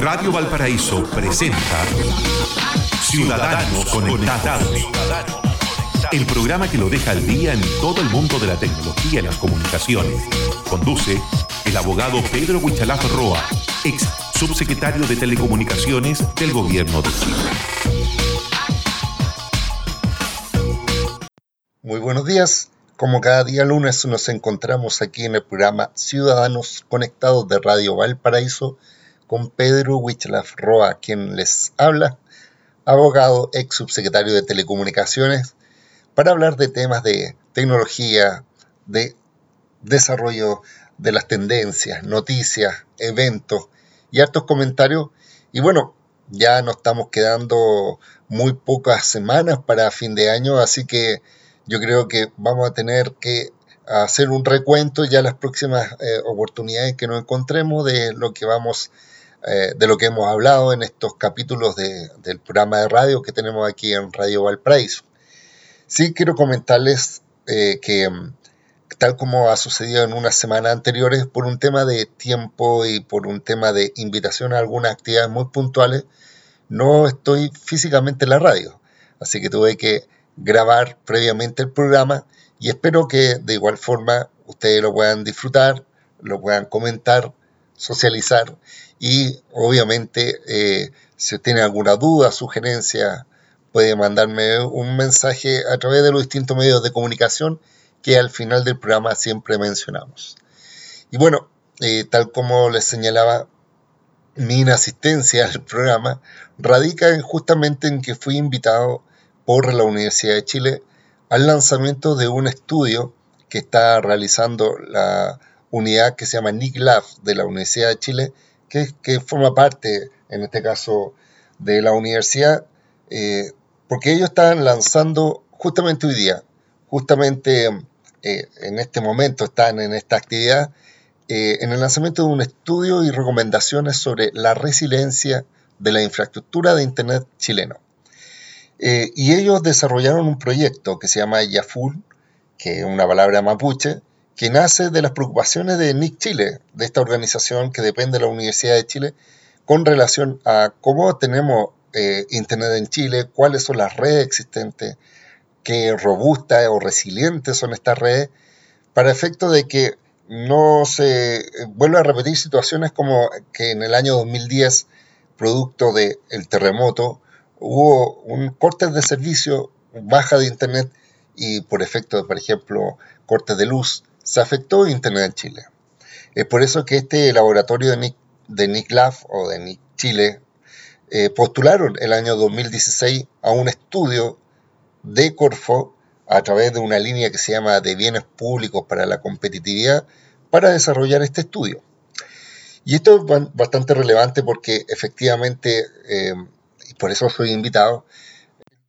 Radio Valparaíso presenta Ciudadanos Conectados. El programa que lo deja al día en todo el mundo de la tecnología y las comunicaciones. Conduce el abogado Pedro Huichalaf Roa, ex subsecretario de Telecomunicaciones del Gobierno de Chile. Muy buenos días. Como cada día lunes nos encontramos aquí en el programa Ciudadanos Conectados de Radio Valparaíso con Pedro Huichalaf Roa, quien les habla, abogado, ex subsecretario de Telecomunicaciones, para hablar de temas de tecnología, de desarrollo de las tendencias, noticias, eventos y hartos comentarios. Y bueno, ya nos estamos quedando muy pocas semanas para fin de año, así que yo creo que vamos a tener que hacer un recuento ya las próximas eh, oportunidades que nos encontremos de lo que vamos eh, de lo que hemos hablado en estos capítulos del programa de radio que tenemos aquí en Radio Valparaíso. Sí quiero comentarles eh, que, tal como ha sucedido en unas semanas anteriores, por un tema de tiempo y por un tema de invitación a algunas actividades muy puntuales, no estoy físicamente en la radio. Así que tuve que grabar previamente el programa y espero que de igual forma ustedes lo puedan disfrutar, lo puedan comentar, socializar y obviamente, eh, si tienen alguna duda, sugerencia, puede mandarme un mensaje a través de los distintos medios de comunicación que al final del programa siempre mencionamos. Y bueno, eh, tal como les señalaba, mi inasistencia al programa radica justamente en que fui invitado por la Universidad de Chile al lanzamiento de un estudio que está realizando la unidad que se llama NICLAF de la Universidad de Chile, que, forma parte, en este caso, de la universidad, eh, porque ellos están lanzando justamente hoy día, justamente eh, en este momento están en esta actividad, eh, en el lanzamiento de un estudio y recomendaciones sobre la resiliencia de la infraestructura de Internet chileno. y ellos desarrollaron un proyecto que se llama YAFUL, que es una palabra mapuche, que nace de las preocupaciones de NIC Chile, de esta organización que depende de la Universidad de Chile, con relación a cómo tenemos eh, Internet en Chile, cuáles son las redes existentes, qué robustas o resilientes son estas redes, para efecto de que no se eh, vuelva a repetir situaciones como que en el año 2010, producto del terremoto, hubo un corte de servicio, baja de Internet y por efecto de, por ejemplo, cortes de luz, se afectó Internet en Chile. Es por eso que este laboratorio de Nick, de o de Nick Chile eh, postularon el año 2016 a un estudio de Corfo a través de una línea que se llama de bienes públicos para la competitividad para desarrollar este estudio. Y esto es bastante relevante porque efectivamente, eh, y por eso soy invitado,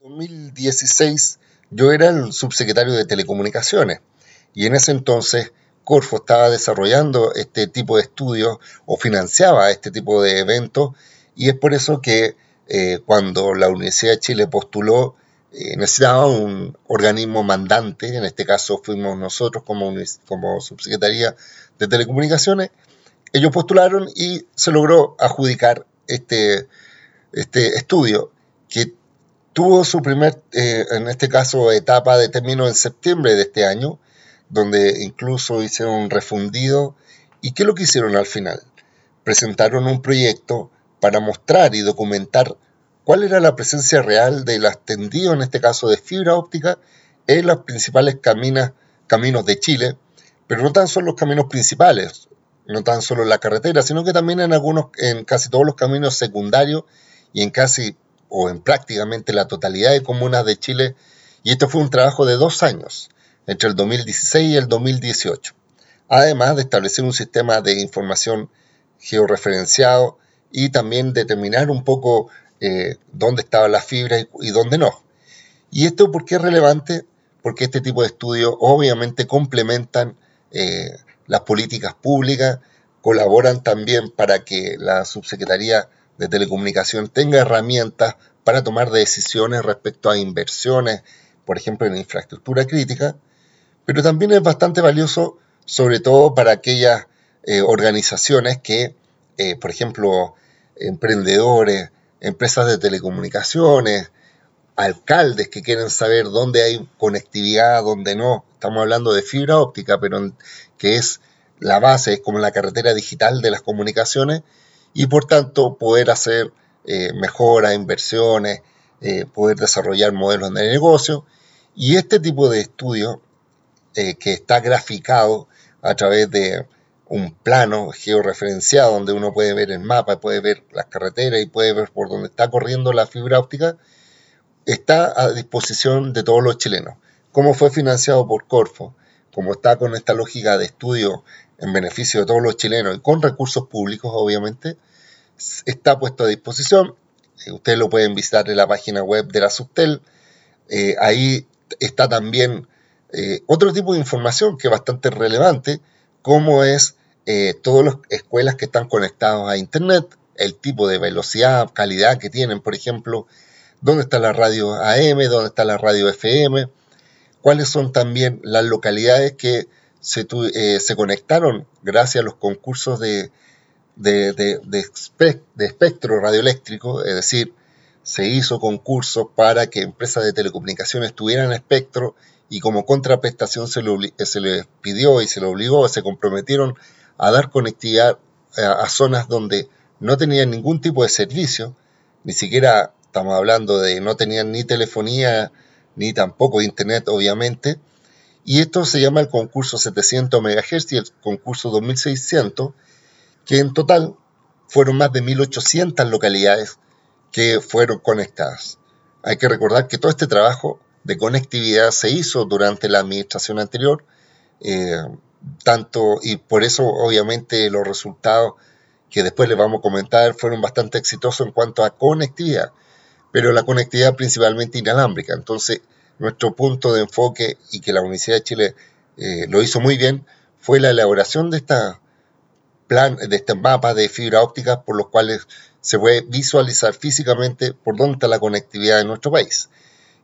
en 2016 yo era el subsecretario de Telecomunicaciones y en ese entonces Corfo estaba desarrollando este tipo de estudios o financiaba este tipo de eventos y es por eso que eh, cuando la Universidad de Chile postuló eh, necesitaba un organismo mandante, en este caso fuimos nosotros como, como subsecretaría de Telecomunicaciones, ellos postularon y se logró adjudicar este, este estudio que tuvo su primer, eh, en este caso, etapa de término en septiembre de este año donde incluso hicieron un refundido. ¿Y qué es lo que hicieron al final? Presentaron un proyecto para mostrar y documentar cuál era la presencia real del extendido, en este caso de fibra óptica, en los principales caminos de Chile, pero no tan solo los caminos principales, no tan solo la carretera, sino que también en algunos, en casi todos los caminos secundarios y en casi o en prácticamente la totalidad de comunas de Chile. Y esto fue un trabajo de dos años entre el 2016 y el 2018, además de establecer un sistema de información georreferenciado y también determinar un poco eh, dónde estaba la fibra y, dónde no. ¿Y esto por qué es relevante? Porque este tipo de estudios obviamente complementan eh, las políticas públicas, colaboran también para que la subsecretaría de telecomunicación tenga herramientas para tomar decisiones respecto a inversiones, por ejemplo, en infraestructura crítica, pero también es bastante valioso sobre todo para aquellas eh, organizaciones que, eh, por ejemplo, emprendedores, empresas de telecomunicaciones, alcaldes que quieren saber dónde hay conectividad, dónde no. Estamos hablando de fibra óptica, pero que es la base, es como la carretera digital de las comunicaciones y por tanto poder hacer eh, mejoras, inversiones, poder desarrollar modelos de negocio. Y este tipo de estudio eh, que está graficado a través de un plano georreferenciado donde uno puede ver el mapa, puede ver las carreteras y puede ver por dónde está corriendo la fibra óptica, está a disposición de todos los chilenos. Como fue financiado por Corfo, como está con esta lógica de estudio en beneficio de todos los chilenos y con recursos públicos, obviamente, está puesto a disposición. Eh, ustedes lo pueden visitar en la página web de la Subtel. Eh, ahí está también eh, otro tipo de información que es bastante relevante, como es eh, todas las escuelas que están conectadas a Internet, el tipo de velocidad, calidad que tienen, por ejemplo, dónde está la radio AM, dónde está la radio FM, cuáles son también las localidades que se, eh, conectaron gracias a los concursos de, de, de, espectro radioeléctrico, es decir, se hizo concurso para que empresas de telecomunicaciones tuvieran espectro y como contraprestación se le, se le pidió y se le obligó, se comprometieron a dar conectividad a, zonas donde no tenían ningún tipo de servicio, ni siquiera estamos hablando de no tenían ni telefonía ni tampoco internet, obviamente. Y esto se llama el concurso 700 MHz y el concurso 2600, que en total fueron más de 1800 localidades que fueron conectadas. Hay que recordar que todo este trabajo de conectividad se hizo durante la administración anterior, eh, tanto y por eso obviamente los resultados que después les vamos a comentar fueron bastante exitosos en cuanto a conectividad, pero la conectividad principalmente inalámbrica. Entonces, nuestro punto de enfoque y que la Universidad de Chile eh, lo hizo muy bien fue la elaboración de esta plan, de este mapa de fibra óptica por los cuales se puede visualizar físicamente por dónde está la conectividad en nuestro país.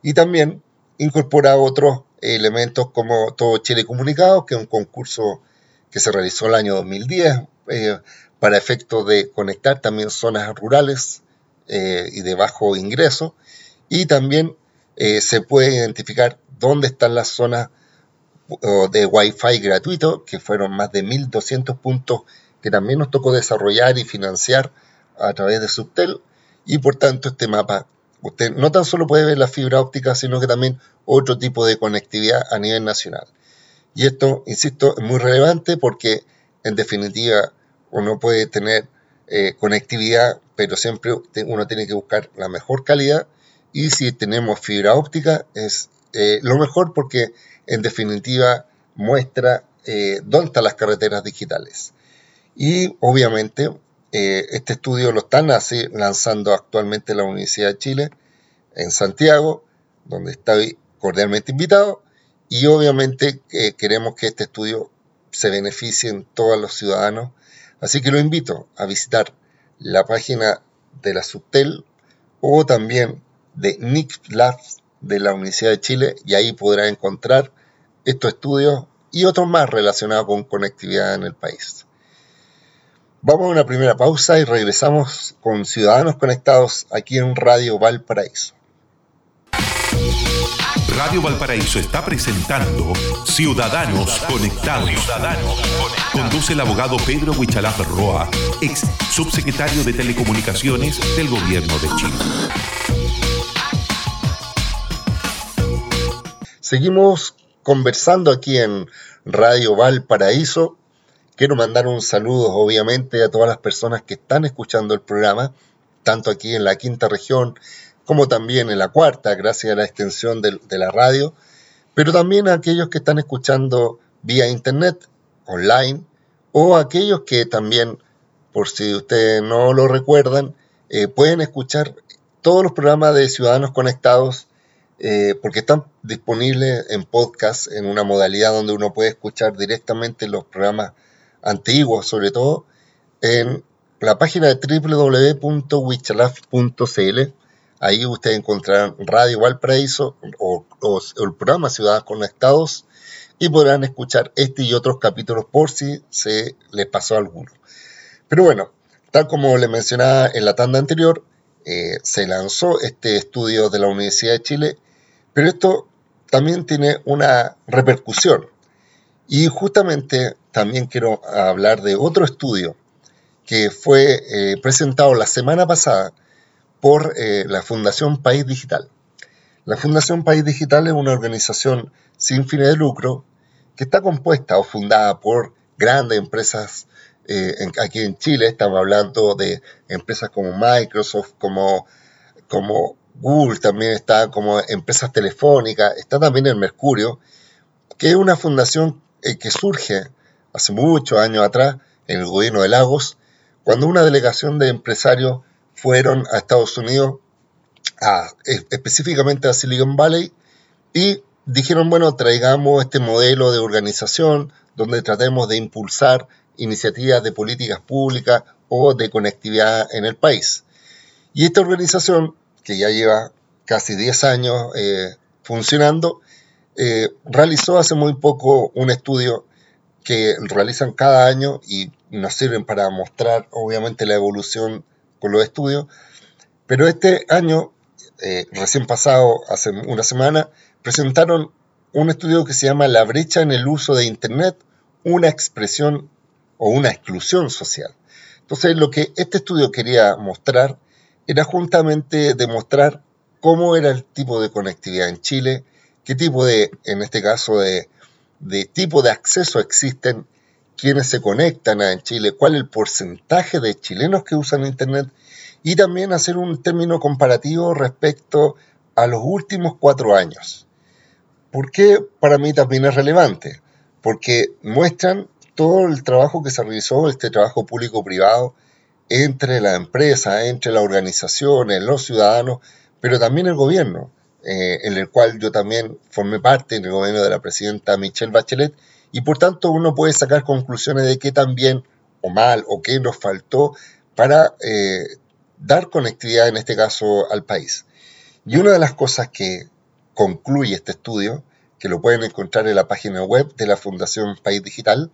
Y también incorpora otros elementos como Todo Chile Comunicado, que es un concurso que se realizó el año 2010 eh, para efectos de conectar también zonas rurales eh, y de bajo ingreso. Y también eh, se puede identificar dónde están las zonas de Wi-Fi gratuito, que fueron más de 1.200 puntos que también nos tocó desarrollar y financiar a través de Subtel. Y por tanto este mapa Usted no tan solo puede ver la fibra óptica, sino que también otro tipo de conectividad a nivel nacional. Y esto, insisto, es muy relevante porque, en definitiva, uno puede tener eh, conectividad, pero siempre uno tiene que buscar la mejor calidad. Y si tenemos fibra óptica, es eh, lo mejor porque, en definitiva, muestra eh, dónde están las carreteras digitales. Y obviamente eh, este estudio lo están lanzando actualmente la Universidad de Chile en Santiago, donde estoy cordialmente invitado, y obviamente eh, queremos que este estudio se beneficie en todos los ciudadanos. Así que lo invito a visitar la página de la Subtel o también de Nick Labs de la Universidad de Chile y ahí podrá encontrar estos estudios y otros más relacionados con conectividad en el país. Vamos a una primera pausa y regresamos con Ciudadanos Conectados aquí en Radio Valparaíso. Radio Valparaíso está presentando Ciudadanos Conectados. Conduce el abogado Pedro Huichalaf Roa, ex subsecretario de Telecomunicaciones del Gobierno de Chile. Seguimos conversando aquí en Radio Valparaíso Quiero mandar un saludo, obviamente, a todas las personas que están escuchando el programa, tanto aquí en la quinta región como también en la cuarta, gracias a la extensión de, la radio, pero también a aquellos que están escuchando vía internet, online, o aquellos que también, por si ustedes no lo recuerdan, eh, pueden escuchar todos los programas de Ciudadanos Conectados eh, porque están disponibles en podcast en una modalidad donde uno puede escuchar directamente los programas antiguos sobre todo, en la página de www.wichalaf.cl. Ahí ustedes encontrarán Radio Valparaíso o, el programa Ciudadanos Conectados y podrán escuchar este y otros capítulos por si se les pasó alguno. Pero bueno, Tal como le mencionaba en la tanda anterior, eh, se lanzó este estudio de la Universidad de Chile, pero esto también tiene una repercusión. Y justamente también quiero hablar de otro estudio que fue eh, presentado la semana pasada por eh, la Fundación País Digital. La Fundación País Digital es una organización sin fines de lucro que está compuesta o fundada por grandes empresas eh, aquí en Chile. Estamos hablando de empresas como Microsoft, como, como Google, también está como empresas telefónicas, está también el Mercurio, que es una fundación eh, que surge hace muchos años atrás en el gobierno de Lagos, cuando una delegación de empresarios fueron a Estados Unidos, e, específicamente a Silicon Valley, y dijeron, bueno, traigamos este modelo de organización donde tratemos de impulsar iniciativas de políticas públicas o de conectividad en el país. Y esta organización, que ya lleva casi 10 años eh, funcionando, eh, realizó hace muy poco un estudio que realizan cada año y nos sirven para mostrar obviamente la evolución con los estudios, pero este año, eh, recién pasado, hace una semana, presentaron un estudio que se llama La brecha en el uso de Internet, una expresión o una exclusión social. Entonces, lo que este estudio quería mostrar era justamente demostrar cómo era el tipo de conectividad en Chile, qué tipo de, en este caso, de, tipo de acceso existen, quiénes se conectan en Chile, cuál es el porcentaje de chilenos que usan Internet y también hacer un término comparativo respecto a los últimos cuatro años. ¿Por qué para mí también es relevante? Porque muestran todo el trabajo que se realizó, este trabajo público-privado, entre la empresa, entre las organizaciones, los ciudadanos, pero también el gobierno, eh, en el cual yo también formé parte en el gobierno de la presidenta Michelle Bachelet, y por tanto uno puede sacar conclusiones de qué también o mal o qué nos faltó para eh, dar conectividad en este caso al país. Y una de las cosas que concluye este estudio, que lo pueden encontrar en la página web de la Fundación País Digital,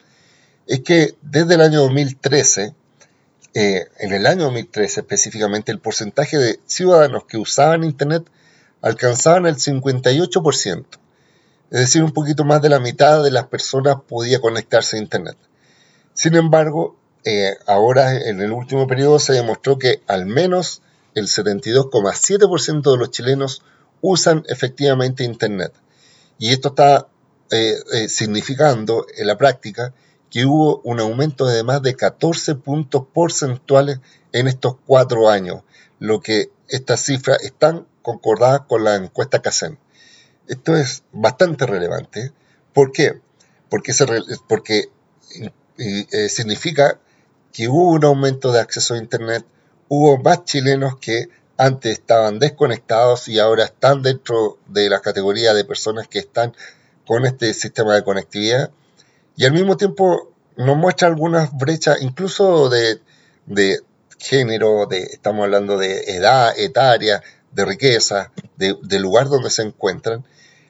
es que desde el año 2013, eh, en el año 2013 específicamente, el porcentaje de ciudadanos que usaban Internet alcanzaban el 58%. Es decir, un poquito más de la mitad de las personas podía conectarse a Internet. Sin embargo, eh, ahora en el último periodo se demostró que al menos el 72,7% de los chilenos usan efectivamente Internet. Y esto está eh, eh, significando en la práctica que hubo un aumento de más de 14 puntos porcentuales en estos cuatro años, lo que estas cifras están concordadas con la encuesta CACEN. Esto es bastante relevante. ¿Por qué? Porque, porque eh, significa que hubo un aumento de acceso a Internet, hubo más chilenos que antes estaban desconectados y ahora están dentro de la categoría de personas que están con este sistema de conectividad. Y al mismo tiempo nos muestra algunas brechas, incluso de, género, de, estamos hablando de edad etaria, de riqueza, de, lugar donde se encuentran.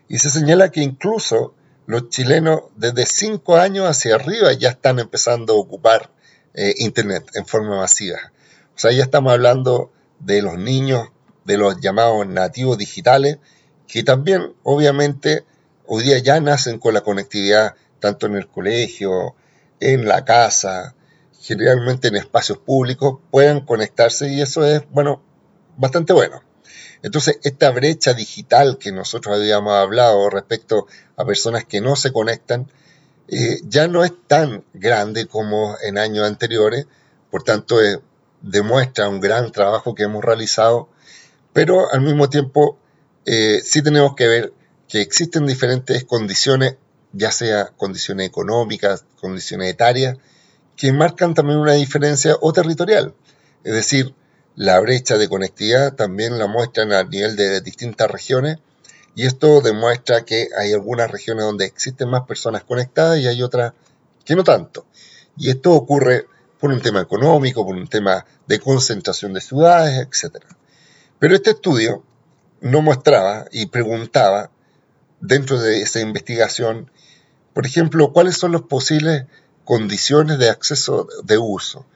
Y se señala que incluso los chilenos desde cinco años hacia arriba ya están empezando a ocupar eh, Internet en forma masiva. O sea, ya estamos hablando de los niños, de los llamados nativos digitales, que también obviamente hoy día ya nacen con la conectividad tanto en el colegio, en la casa, generalmente en espacios públicos, puedan conectarse y eso es, bueno, bastante bueno. Entonces, esta brecha digital que nosotros habíamos hablado respecto a personas que no se conectan, eh, ya no es tan grande como en años anteriores, por tanto, es demuestra un gran trabajo que hemos realizado, pero al mismo tiempo eh, sí tenemos que ver que existen diferentes condiciones, ya sea condiciones económicas, condiciones etarias, que marcan también una diferencia o territorial. Es decir, la brecha de conectividad también la muestran a nivel de distintas regiones y esto demuestra que hay algunas regiones donde existen más personas conectadas y hay otras que no tanto. Y esto ocurre por un tema económico, por un tema de concentración de ciudades, etc. Pero este estudio no mostraba y preguntaba dentro de esa investigación, por ejemplo, cuáles son las posibles condiciones de acceso de uso.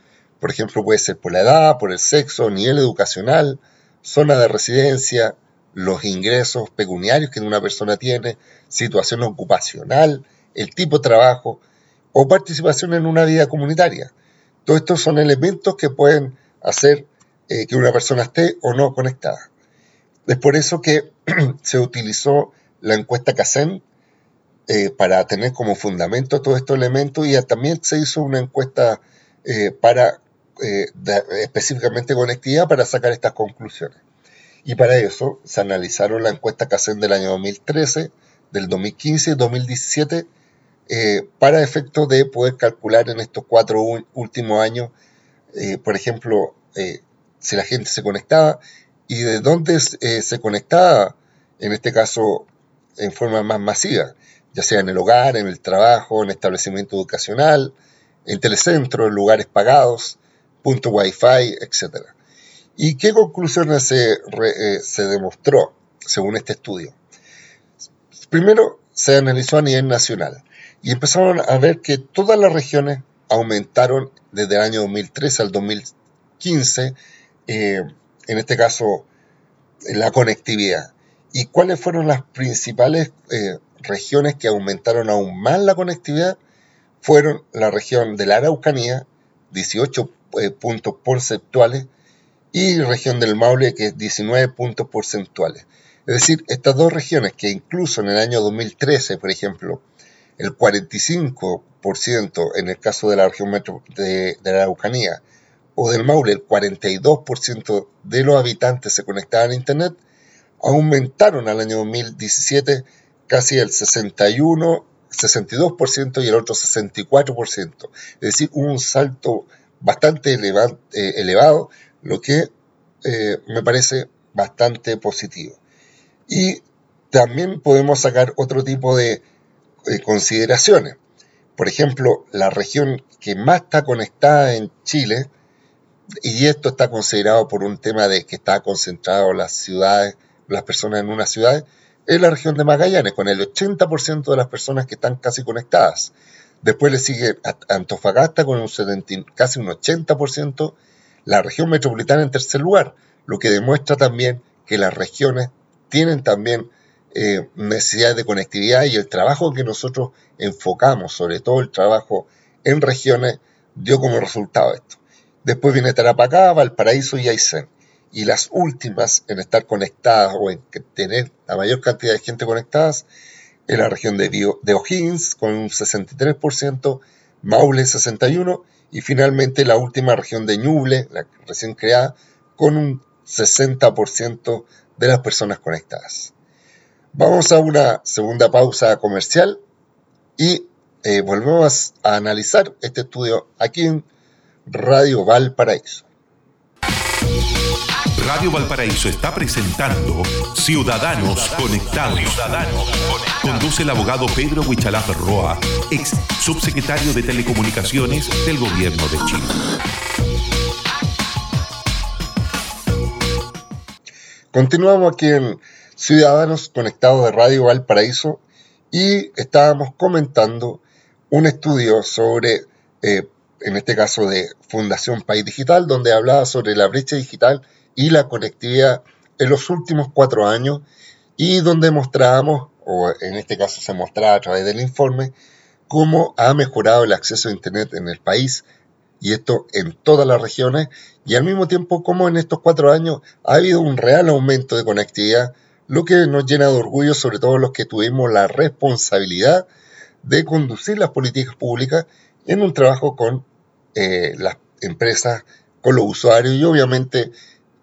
Por ejemplo, puede ser por la edad, por el sexo, nivel educacional, zona de residencia, los ingresos pecuniarios que una persona tiene, situación ocupacional, el tipo de trabajo o participación en una vida comunitaria. Todos estos son elementos que pueden hacer eh, que una persona esté o no conectada. Es por eso que se utilizó la encuesta CACEN eh, para tener como fundamento todos estos elementos y también se hizo una encuesta eh, para específicamente conectividad para sacar estas conclusiones. Y para eso se analizaron la encuesta CACEN del año 2013, del 2015 y 2017, eh, para efecto de poder calcular en estos cuatro últimos años, eh, por ejemplo, eh, si la gente se conectaba y de dónde se conectaba, en este caso en forma más masiva, ya sea en el hogar, en el trabajo, en establecimiento educacional, en telecentros, en lugares pagados, punto wifi, etcétera. ¿Y qué conclusiones se, eh, se demostró según este estudio? Primero, se analizó a nivel nacional y empezaron a ver que todas las regiones aumentaron desde el año 2013 al 2015, eh, en este caso, la conectividad. ¿Y cuáles fueron las principales eh, regiones que aumentaron aún más la conectividad? Fueron la región de la Araucanía, 18 puntos porcentuales, y región del Maule, que es 19 puntos porcentuales. Es decir, estas dos regiones que incluso en el año 2013, por ejemplo, el 45% en el caso de la región de, la Araucanía o del Maule, el 42% de los habitantes se conectaban a Internet, aumentaron al año 2017 casi el 61, 62% y el otro 64%. Es decir, un salto bastante elevado, eh, elevado lo que eh, me parece bastante positivo. Y también podemos sacar otro tipo de eh, consideraciones. Por ejemplo, la región que más está conectada en Chile, y esto está considerado por un tema de que está concentrado las ciudades, las personas en una ciudad, es la región de Magallanes, con el 80% de las personas que están casi conectadas. Después le sigue Antofagasta con un casi un 80%, la región metropolitana en tercer lugar, lo que demuestra también que las regiones tienen también eh, necesidades de conectividad y el trabajo que nosotros enfocamos, sobre todo el trabajo en regiones, dio como resultado esto. Después viene Tarapacá, Valparaíso y Aysén. Y las últimas en estar conectadas o en tener la mayor cantidad de gente conectadas es la región de, de O'Higgins con un 63%, Maule 61% y finalmente la última región de Ñuble, la recién creada, con un 60% de las personas conectadas. Vamos a una segunda pausa comercial y eh, volvemos a analizar este estudio aquí en Radio Valparaíso. Radio Valparaíso está presentando Ciudadanos Conectados. Conduce el abogado Pedro Huichalaf Roa, ex subsecretario de Telecomunicaciones del Gobierno de Chile. Continuamos aquí en Ciudadanos Conectados de Radio Valparaíso y estábamos comentando un estudio sobre, eh, en este caso de Fundación País Digital, donde hablaba sobre la brecha digital y la conectividad en los últimos cuatro años y donde mostrábamos, o en este caso se mostraba a través del informe, cómo ha mejorado el acceso a Internet en el país y esto en todas las regiones y al mismo tiempo cómo en estos cuatro años ha habido un real aumento de conectividad, lo que nos llena de orgullo sobre todo los que tuvimos la responsabilidad de conducir las políticas públicas en un trabajo con eh, las empresas, con los usuarios y obviamente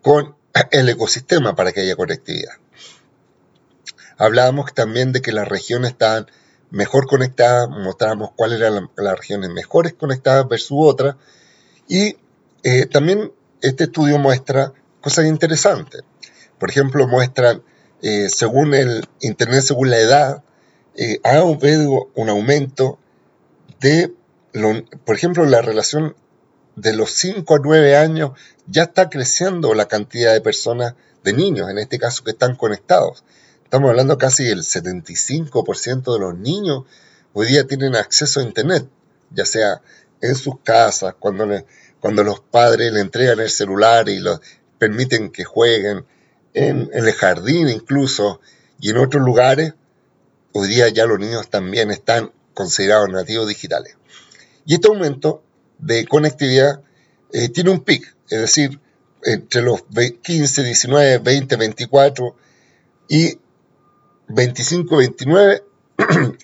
con el ecosistema para que haya conectividad. Hablábamos también de que las regiones estaban mejor conectadas, mostrábamos cuáles eran las regiones mejores conectadas versus otras, y eh, también este estudio muestra cosas interesantes. Por ejemplo, muestran, eh, según el Internet, según la edad, eh, ha habido un aumento de, por ejemplo, la relación de los 5 a 9 años ya está creciendo la cantidad de personas, de niños en este caso, que están conectados. Estamos hablando casi del 75% de los niños hoy día tienen acceso a Internet, ya sea en sus casas, cuando, cuando los padres le entregan el celular y los permiten que jueguen en, en el jardín incluso y en otros lugares, hoy día ya los niños también están considerados nativos digitales. Y este aumento de conectividad eh, tiene un pic, es decir, entre los 15, 19, 20, 24 y 25, 29,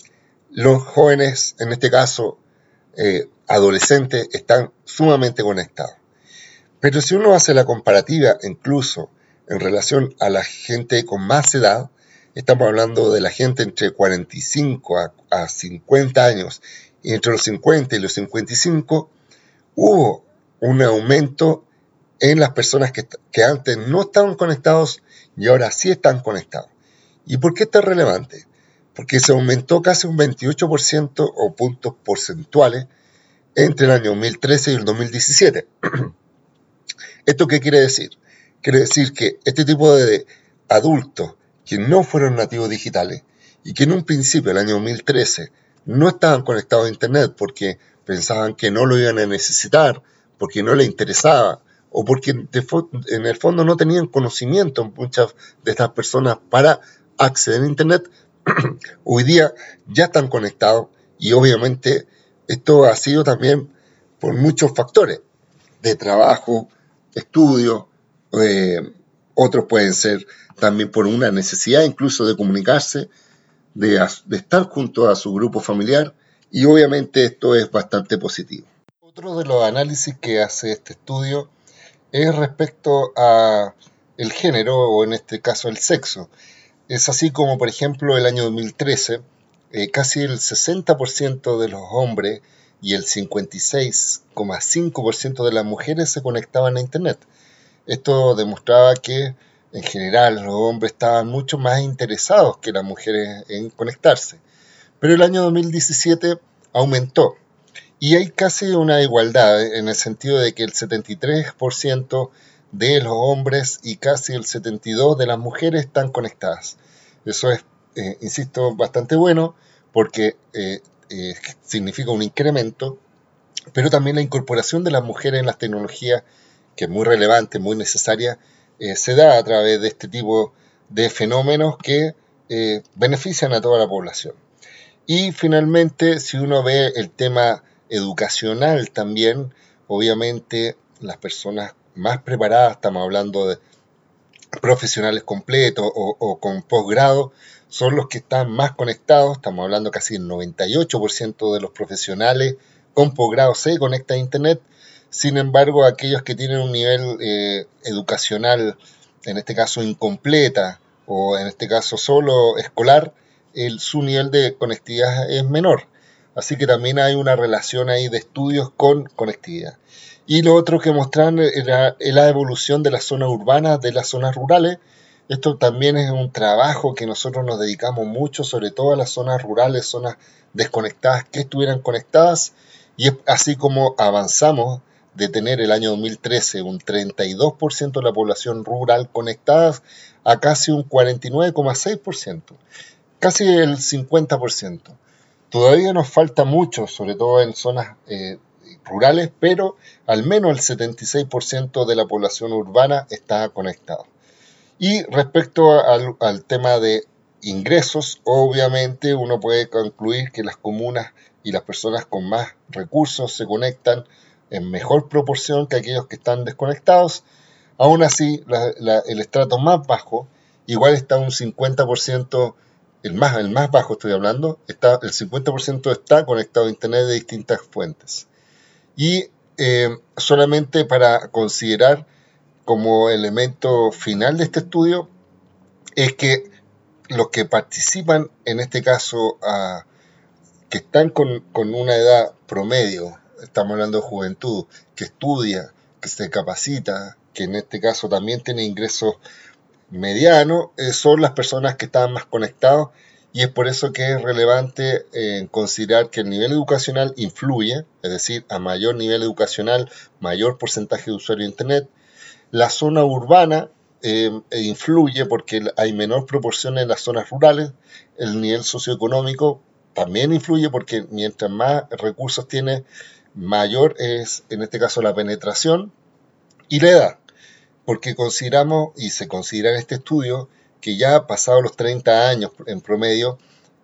los jóvenes, en este caso eh, adolescentes, están sumamente conectados. Pero si uno hace la comparativa incluso en relación a la gente con más edad, estamos hablando de la gente entre 45 a, a 50 años y entre los 50 y los 55, hubo un aumento en las personas que, que antes no estaban conectados y ahora sí están conectados. ¿Y por qué esto es relevante? Porque se aumentó casi un 28% o puntos porcentuales entre el año 2013 y el 2017. ¿Esto qué quiere decir? Quiere decir que este tipo de adultos que no fueron nativos digitales y que en un principio, el año 2013, no estaban conectados a Internet porque pensaban que no lo iban a necesitar, porque no les interesaba, o porque en el fondo no tenían conocimiento muchas de estas personas para acceder a Internet, hoy día ya están conectados y obviamente esto ha sido también por muchos factores de trabajo, estudio, eh, otros pueden ser también por una necesidad incluso de comunicarse, de estar junto a su grupo familiar y obviamente esto es bastante positivo. Otro de los análisis que hace este estudio es respecto a el género o en este caso el sexo. Es así como, por ejemplo, el año 2013, eh, casi el 60% de los hombres y el 56,5% de las mujeres se conectaban a Internet. Esto demostraba que en general los hombres estaban mucho más interesados que las mujeres en conectarse. Pero el año 2017 aumentó y hay casi una igualdad en el sentido de que el 73% de los hombres y casi el 72% de las mujeres están conectadas. Eso es, eh, insisto, bastante bueno porque eh, eh, significa un incremento, pero también la incorporación de las mujeres en las tecnologías, que es muy relevante, muy necesaria, se da a través de este tipo de fenómenos que benefician a toda la población. Y finalmente, si uno ve el tema educacional también, obviamente las personas más preparadas, estamos hablando de profesionales completos o, con posgrado, son los que están más conectados, estamos hablando casi el 98% de los profesionales con posgrado se conectan a Internet, sin embargo aquellos que tienen un nivel eh, educacional, en este caso incompleta o en este caso solo escolar, el, su nivel de conectividad es menor. Así que también hay una relación ahí de estudios con conectividad. Y lo otro que mostran era la evolución de las zonas urbanas, de las zonas rurales. Esto también es un trabajo que nosotros nos dedicamos mucho, sobre todo a las zonas rurales, zonas desconectadas, que estuvieran conectadas. Y es así como avanzamos de tener el año 2013 un 32% de la población rural conectada a casi un 49,6% casi el 50%. Todavía nos falta mucho, sobre todo en zonas eh, rurales, pero al menos el 76% de la población urbana está conectada. Y respecto al, al tema de ingresos, obviamente uno puede concluir que las comunas y las personas con más recursos se conectan en mejor proporción que aquellos que están desconectados. Aún así, el estrato más bajo igual está un 50% el más, el más bajo estoy hablando, está, el 50% está conectado a Internet de distintas fuentes. Y eh, solamente para considerar como elemento final de este estudio es que los que participan, en este caso, que están con, con, una edad promedio, estamos hablando de juventud, que estudia, que se capacita, que en este caso también tiene ingresos mediano eh, son las personas que están más conectados y es por eso que es relevante eh, considerar que el nivel educacional influye, es decir, a mayor nivel educacional, mayor porcentaje de usuario de Internet. La zona urbana eh, influye porque hay menor proporción en las zonas rurales. El nivel socioeconómico también influye porque mientras más recursos tiene mayor es, en este caso, la penetración y la edad, porque consideramos, y se considera en este estudio, que ya pasado los 30 años en promedio,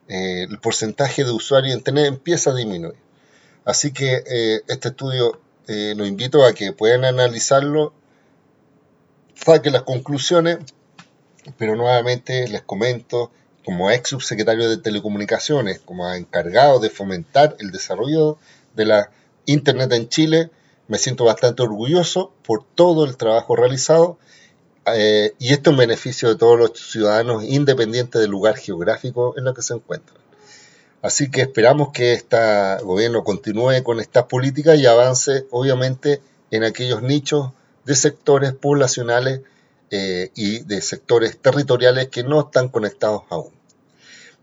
eh, el porcentaje de usuarios en Internet empieza a disminuir. Así que eh, este estudio eh, los invito a que puedan analizarlo, saquen las conclusiones, pero nuevamente les comento, como ex subsecretario de Telecomunicaciones, como encargado de fomentar el desarrollo de la Internet en Chile, me siento bastante orgulloso por todo el trabajo realizado eh, y esto en beneficio de todos los ciudadanos independientes del lugar geográfico en el que se encuentran. Así que esperamos que este gobierno continúe con estas políticas y avance, obviamente, en aquellos nichos de sectores poblacionales eh, y de sectores territoriales que no están conectados aún.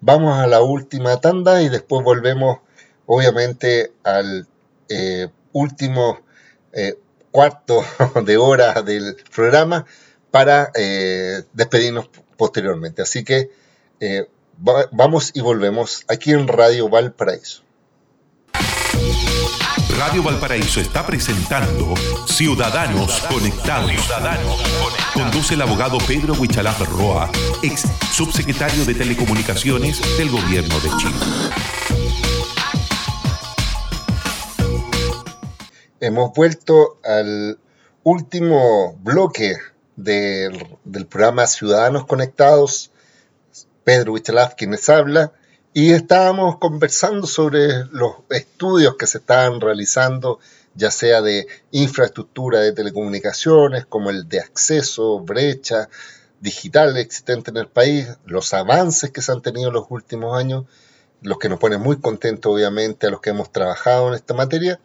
Vamos a la última tanda y después volvemos, obviamente, al eh, último eh, cuarto de hora del programa para despedirnos posteriormente. Así que vamos y volvemos aquí en Radio Valparaíso. Radio Valparaíso está presentando Ciudadanos Conectados. Conduce el abogado Pedro Huichalaf Roa, ex subsecretario de Telecomunicaciones del Gobierno de Chile. Hemos vuelto al último bloque del, del programa Ciudadanos Conectados Pedro Huichalaf quienes habla, y estábamos conversando sobre los estudios que se estaban realizando, ya sea de infraestructura de telecomunicaciones, como el de acceso, brecha digital existente en el país, los avances que se han tenido en los últimos años, los que nos ponen muy contentos obviamente a los que hemos trabajado en esta materia.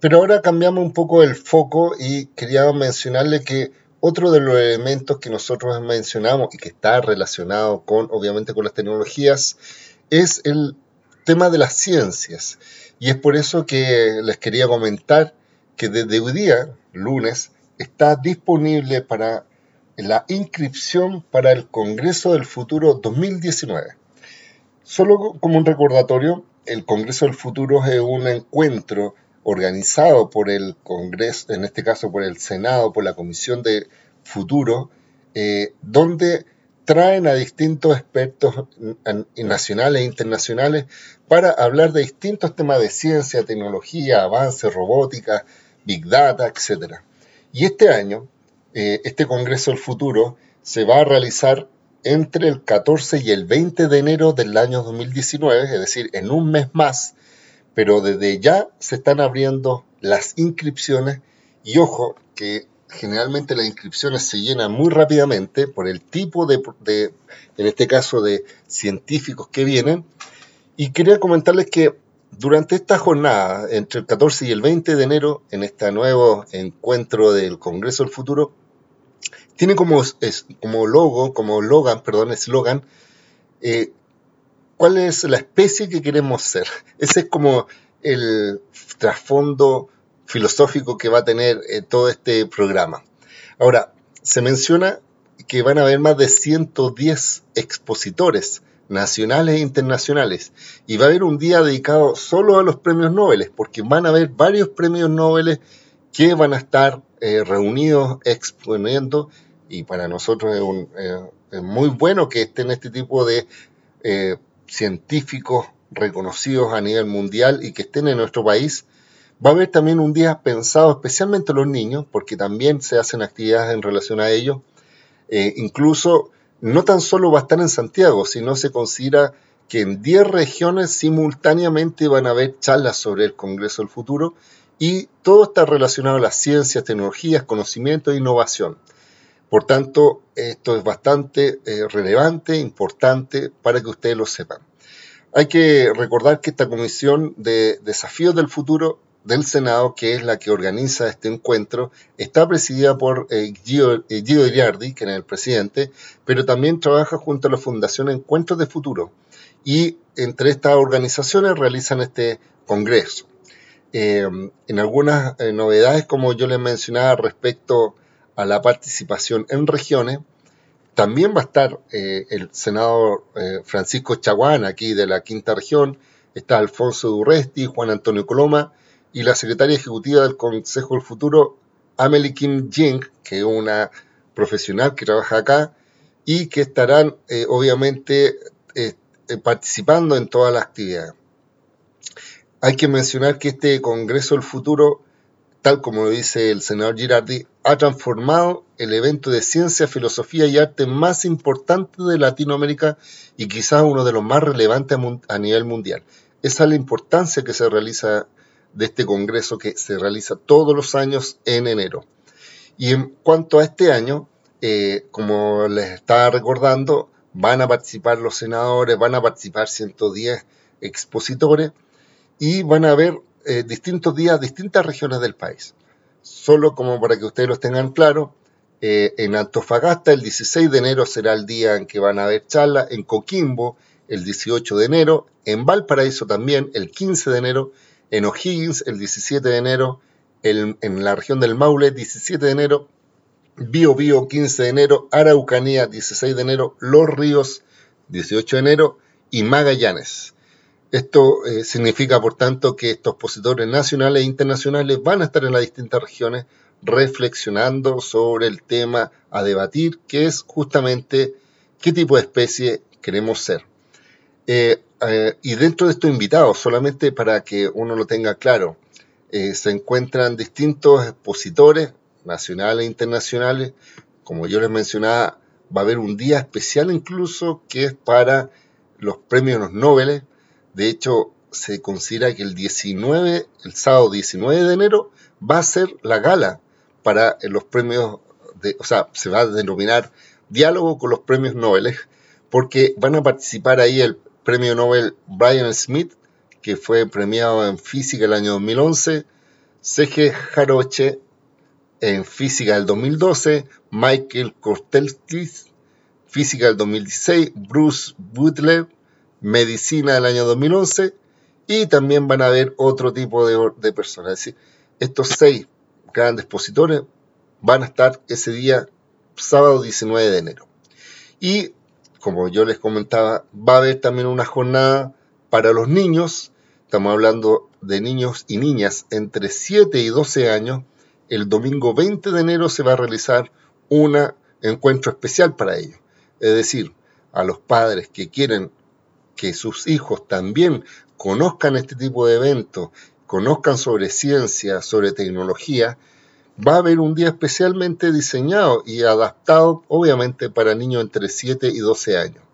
Pero ahora cambiamos un poco el foco y quería mencionarle que otro de los elementos que nosotros mencionamos y que está relacionado con, obviamente, con las tecnologías, es el tema de las ciencias. Y es por eso que les quería comentar que desde hoy día, lunes, está disponible para la inscripción para el Congreso del Futuro 2019. Solo como un recordatorio, el Congreso del Futuro es un encuentro organizado por el Congreso, en este caso por el Senado, por la Comisión de Futuro, eh, donde traen a distintos expertos nacionales e internacionales para hablar de distintos temas de ciencia, tecnología, avance, robótica, big data, etc. Y este año, eh, este Congreso del Futuro se va a realizar entre el 14 y el 20 de enero del año 2019, es decir, en un mes más, pero desde ya se están abriendo las inscripciones y ojo que generalmente las inscripciones se llenan muy rápidamente por el tipo de, en este caso, de científicos que vienen. Y quería comentarles que durante esta jornada, entre el 14 y el 20 de enero, en este nuevo encuentro del Congreso del Futuro, tiene como, es, como logo, como logan, perdón, eslogan, eh, cuál es la especie que queremos ser. Ese es como el trasfondo filosófico que va a tener eh, todo este programa. Ahora, se menciona que van a haber más de 110 expositores nacionales e internacionales y va a haber un día dedicado solo a los premios Nobel, porque van a haber varios premios Nobel que van a estar eh, reunidos exponiendo y para nosotros es, es, muy bueno que estén este tipo de científicos reconocidos a nivel mundial y que estén en nuestro país. Va a haber también un día pensado especialmente los niños, porque también se hacen actividades en relación a ellos. Eh, incluso no tan solo va a estar en Santiago, sino se considera que en 10 regiones simultáneamente van a haber charlas sobre el Congreso del Futuro y todo está relacionado a las ciencias, tecnologías, conocimiento e innovación. Por tanto, esto es bastante eh, relevante, importante para que ustedes lo sepan. Hay que recordar que esta comisión de desafíos del futuro del Senado, que es la que organiza este encuentro, está presidida por eh, Gio, eh, que es el presidente, pero también trabaja junto a la Fundación Encuentros de Futuro. Y entre estas organizaciones realizan este congreso. en algunas novedades, como yo les mencionaba respecto a la participación en regiones. También va a estar eh, el senador eh, Francisco Chaguán, aquí de la quinta región, está Alfonso Durresti, Juan Antonio Coloma, y la secretaria ejecutiva del Consejo del Futuro, Amelie Kim Jing, que es una profesional que trabaja acá y que estarán eh, obviamente participando en todas las actividades. Hay que mencionar que este Congreso del Futuro, tal como lo dice el senador Girardi, ha transformado el evento de ciencia, filosofía y arte más importante de Latinoamérica y quizás uno de los más relevantes a nivel mundial. Esa es la importancia que se realiza de este Congreso que se realiza todos los años en enero. Y en cuanto a este año, eh, como les estaba recordando, van a participar los senadores, van a participar 110 expositores y van a haber eh, distintos días, distintas regiones del país. Solo como para que ustedes lo tengan claro, eh, en Antofagasta el 16 de enero será el día en que van a haber charlas, en Coquimbo el 18 de enero, en Valparaíso también el 15 de enero, en O'Higgins el 17 de enero, en la región del Maule 17 de enero, Bio Bio 15 de enero, Araucanía 16 de enero, Los Ríos 18 de enero y Magallanes. Esto eh, significa, por tanto, que estos expositores nacionales e internacionales van a estar en las distintas regiones reflexionando sobre el tema a debatir, que es justamente qué tipo de especie queremos ser. Eh, eh, y dentro de estos invitados, solamente para que uno lo tenga claro, se encuentran distintos expositores nacionales e internacionales. Como yo les mencionaba, va a haber un día especial incluso que es para los premios Nobel, de hecho, se considera que el 19, el sábado 19 de enero, va a ser la gala para los premios, de, o sea, se va a denominar diálogo con los premios Nobel, porque van a participar ahí el premio Nobel Brian Smith, que fue premiado en física el año 2011, C.G. Jaroche en física del 2012, Michael Kortelskis, física del 2016, Bruce Butler, medicina del año 2011 y también van a haber otro tipo de, personas. Es decir, estos seis grandes expositores van a estar ese día, sábado 19 de enero. Y, como yo les comentaba, va a haber también una jornada para los niños, estamos hablando de niños y niñas entre 7 y 12 años, el domingo 20 de enero se va a realizar un encuentro especial para ellos. Es decir, a los padres que quieren que sus hijos también conozcan este tipo de eventos, conozcan sobre ciencia, sobre tecnología, va a haber un día especialmente diseñado y adaptado, obviamente, para niños entre 7 y 12 años,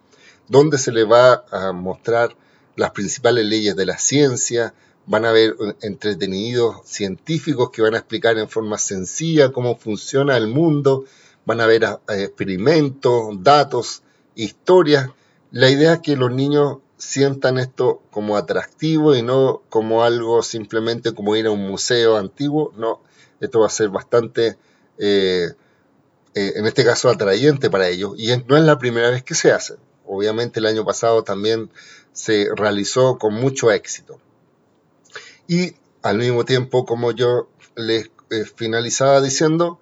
donde se les va a mostrar las principales leyes de la ciencia, van a haber entretenidos científicos que van a explicar en forma sencilla cómo funciona el mundo, van a haber eh, experimentos, datos, historias la idea es que los niños sientan esto como atractivo y no como algo simplemente como ir a un museo antiguo. No, esto va a ser bastante, eh, eh, en este caso, atrayente para ellos. Y no es la primera vez que se hace. Obviamente el año pasado también se realizó con mucho éxito. Y al mismo tiempo, como yo les eh, finalizaba diciendo,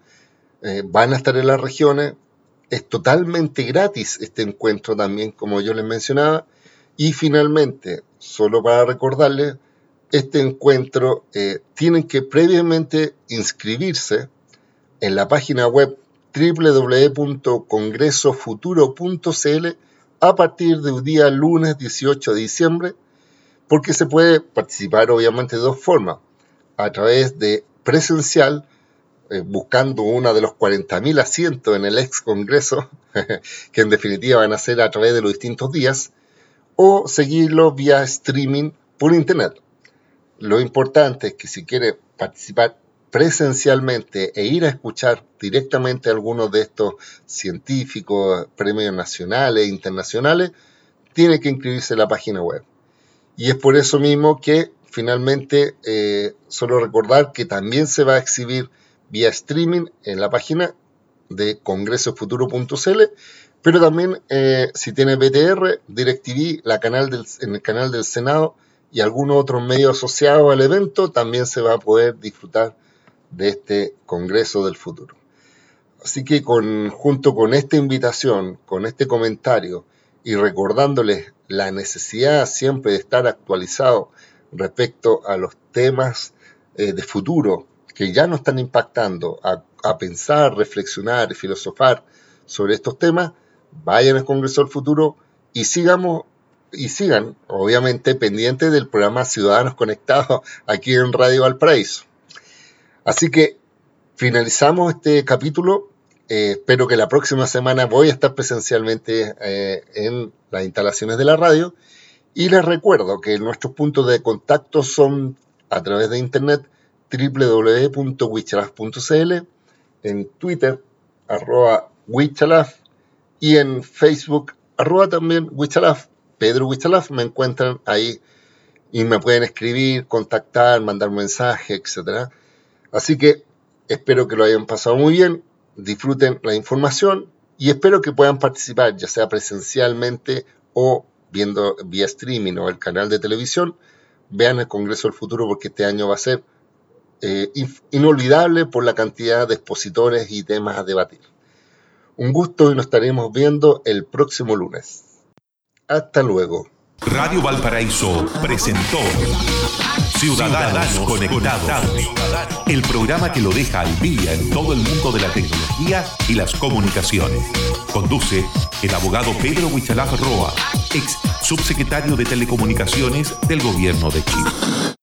van a estar en las regiones es totalmente gratis este encuentro también, como yo les mencionaba. Y finalmente, solo para recordarles, este encuentro eh, tienen que previamente inscribirse en la página web www.congresofuturo.cl a partir del día lunes 18 de diciembre, porque se puede participar obviamente de dos formas, a través de presencial eh, buscando uno de los 40.000 asientos en el ex Congreso, que en definitiva van a ser a través de los distintos días, o seguirlo vía streaming por Internet. Lo importante es que si quiere participar presencialmente e ir a escuchar directamente a algunos de estos científicos, premios nacionales e internacionales, tiene que inscribirse en la página web. Y es por eso mismo que finalmente, eh, solo recordar que también se va a exhibir vía streaming en la página de congresofuturo.cl, pero también eh, si tiene BTR, DirecTV, la canal del, en el canal del Senado y algunos otros medios asociados al evento, también se va a poder disfrutar de este Congreso del Futuro. Así que junto con esta invitación, con este comentario y recordándoles la necesidad siempre de estar actualizado respecto a los temas eh, de futuro que ya nos están impactando a, pensar, reflexionar y filosofar sobre estos temas, vayan al Congreso del Futuro y sigamos y sigan, obviamente, pendientes del programa Ciudadanos Conectados aquí en Radio Valparaíso. Así que finalizamos este capítulo. Eh, espero que la próxima semana voy a estar presencialmente eh, en las instalaciones de la radio. Y les recuerdo que nuestros puntos de contacto son a través de internet www.wichalaf.cl, en Twitter, arroba Wichalaf, y en Facebook, arroba también Wichalaf, Pedro Wichalaf, me encuentran ahí y me pueden escribir, contactar, mandar mensajes, etc. Así que espero que lo hayan pasado muy bien, disfruten la información y espero que puedan participar, ya sea presencialmente o viendo vía streaming o el canal de televisión. Vean el Congreso del Futuro porque este año va a ser eh, inolvidable por la cantidad de expositores y temas a debatir. Un gusto y nos estaremos viendo el próximo lunes. Hasta luego. Radio Valparaíso presentó Ciudadanos, Conectados, el programa que lo deja al día en todo el mundo de la tecnología y las comunicaciones. Conduce el abogado Pedro Huichalaf Roa, ex subsecretario de Telecomunicaciones del Gobierno de Chile.